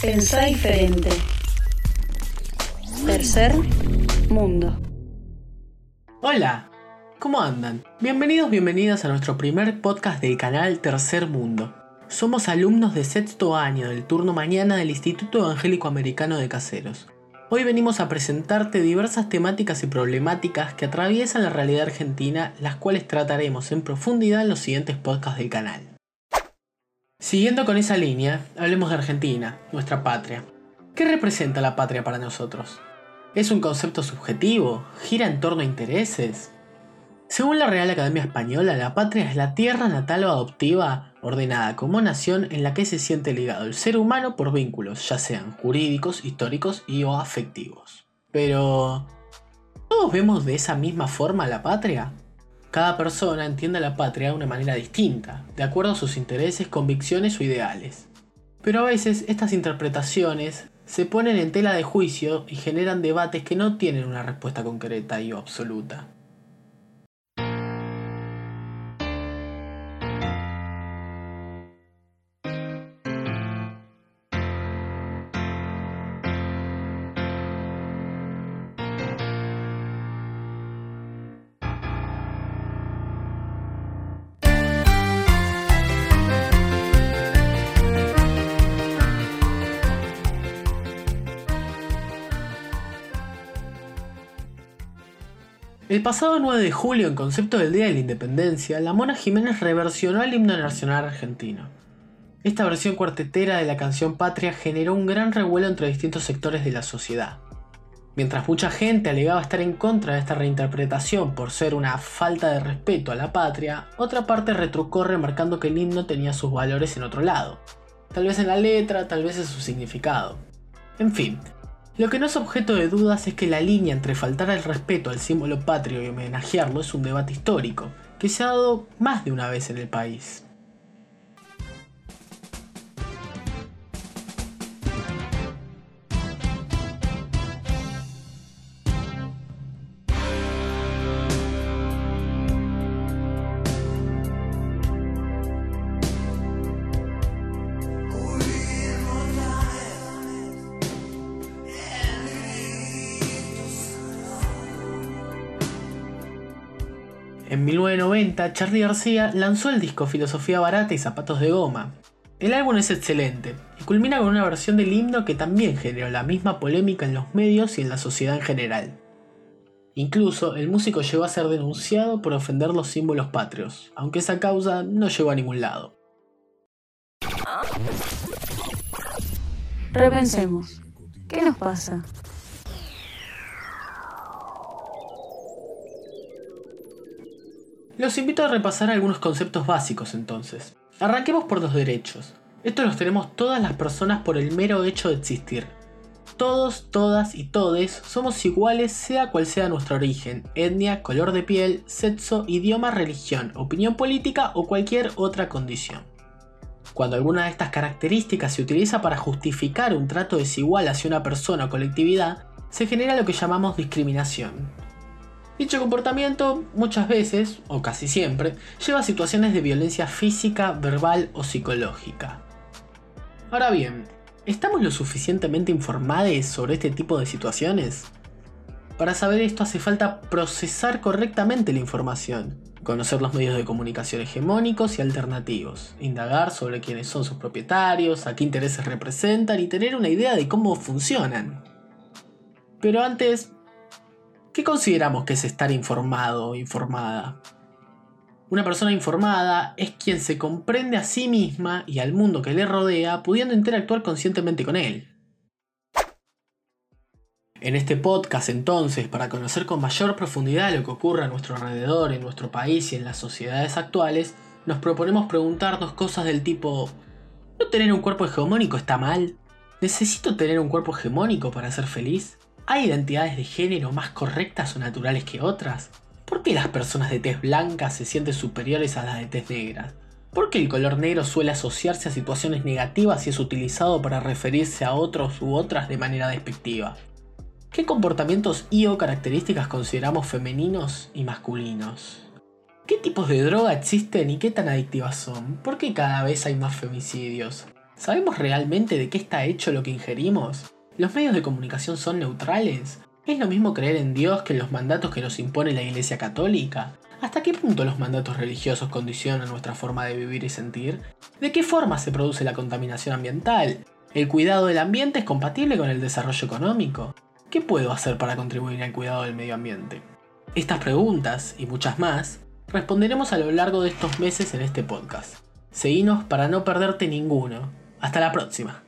Pensá diferente. Tercer mundo. Hola, ¿cómo andan? Bienvenidos, bienvenidas a nuestro primer podcast del canal Tercer Mundo. Somos alumnos de sexto año del turno mañana del Instituto Evangélico Americano de Caseros. Hoy venimos a presentarte diversas temáticas y problemáticas que atraviesan la realidad argentina, las cuales trataremos en profundidad en los siguientes podcasts del canal. Siguiendo con esa línea, hablemos de Argentina, nuestra patria. ¿Qué representa la patria para nosotros? ¿Es un concepto subjetivo? ¿Gira en torno a intereses? Según la Real Academia Española, la patria es la tierra natal o adoptiva ordenada como nación en la que se siente ligado el ser humano por vínculos, ya sean jurídicos, históricos y o afectivos. Pero, ¿todos vemos de esa misma forma la patria? Cada persona entiende la patria de una manera distinta, de acuerdo a sus intereses, convicciones o ideales. Pero a veces estas interpretaciones se ponen en tela de juicio y generan debates que no tienen una respuesta concreta y absoluta. El pasado 9 de julio, en concepto del Día de la Independencia, la Mona Jiménez reversionó el himno nacional argentino. Esta versión cuartetera de la canción Patria generó un gran revuelo entre distintos sectores de la sociedad. Mientras mucha gente alegaba estar en contra de esta reinterpretación por ser una falta de respeto a la patria, otra parte retrucó remarcando que el himno tenía sus valores en otro lado. Tal vez en la letra, tal vez en su significado. En fin, lo que no es objeto de dudas es que la línea entre faltar al respeto al símbolo patrio y homenajearlo es un debate histórico, que se ha dado más de una vez en el país. En 1990, Charlie García lanzó el disco Filosofía Barata y Zapatos de Goma. El álbum es excelente y culmina con una versión del himno que también generó la misma polémica en los medios y en la sociedad en general. Incluso el músico llegó a ser denunciado por ofender los símbolos patrios, aunque esa causa no llegó a ningún lado. Repensemos. ¿Qué nos pasa? Los invito a repasar algunos conceptos básicos entonces. Arranquemos por los derechos. Estos los tenemos todas las personas por el mero hecho de existir. Todos, todas y todes somos iguales sea cual sea nuestro origen, etnia, color de piel, sexo, idioma, religión, opinión política o cualquier otra condición. Cuando alguna de estas características se utiliza para justificar un trato desigual hacia una persona o colectividad, se genera lo que llamamos discriminación. Dicho comportamiento muchas veces, o casi siempre, lleva a situaciones de violencia física, verbal o psicológica. Ahora bien, ¿estamos lo suficientemente informados sobre este tipo de situaciones? Para saber esto hace falta procesar correctamente la información, conocer los medios de comunicación hegemónicos y alternativos, indagar sobre quiénes son sus propietarios, a qué intereses representan y tener una idea de cómo funcionan. Pero antes, ¿Qué consideramos que es estar informado o informada? Una persona informada es quien se comprende a sí misma y al mundo que le rodea, pudiendo interactuar conscientemente con él. En este podcast entonces, para conocer con mayor profundidad lo que ocurre a nuestro alrededor, en nuestro país y en las sociedades actuales, nos proponemos preguntarnos cosas del tipo, ¿no tener un cuerpo hegemónico está mal? ¿Necesito tener un cuerpo hegemónico para ser feliz? ¿Hay identidades de género más correctas o naturales que otras? ¿Por qué las personas de tez blanca se sienten superiores a las de tez negra? ¿Por qué el color negro suele asociarse a situaciones negativas y es utilizado para referirse a otros u otras de manera despectiva? ¿Qué comportamientos y o características consideramos femeninos y masculinos? ¿Qué tipos de droga existen y qué tan adictivas son? ¿Por qué cada vez hay más femicidios? ¿Sabemos realmente de qué está hecho lo que ingerimos? ¿Los medios de comunicación son neutrales? ¿Es lo mismo creer en Dios que en los mandatos que nos impone la Iglesia Católica? ¿Hasta qué punto los mandatos religiosos condicionan nuestra forma de vivir y sentir? ¿De qué forma se produce la contaminación ambiental? ¿El cuidado del ambiente es compatible con el desarrollo económico? ¿Qué puedo hacer para contribuir al cuidado del medio ambiente? Estas preguntas y muchas más responderemos a lo largo de estos meses en este podcast. Seguinos para no perderte ninguno. Hasta la próxima.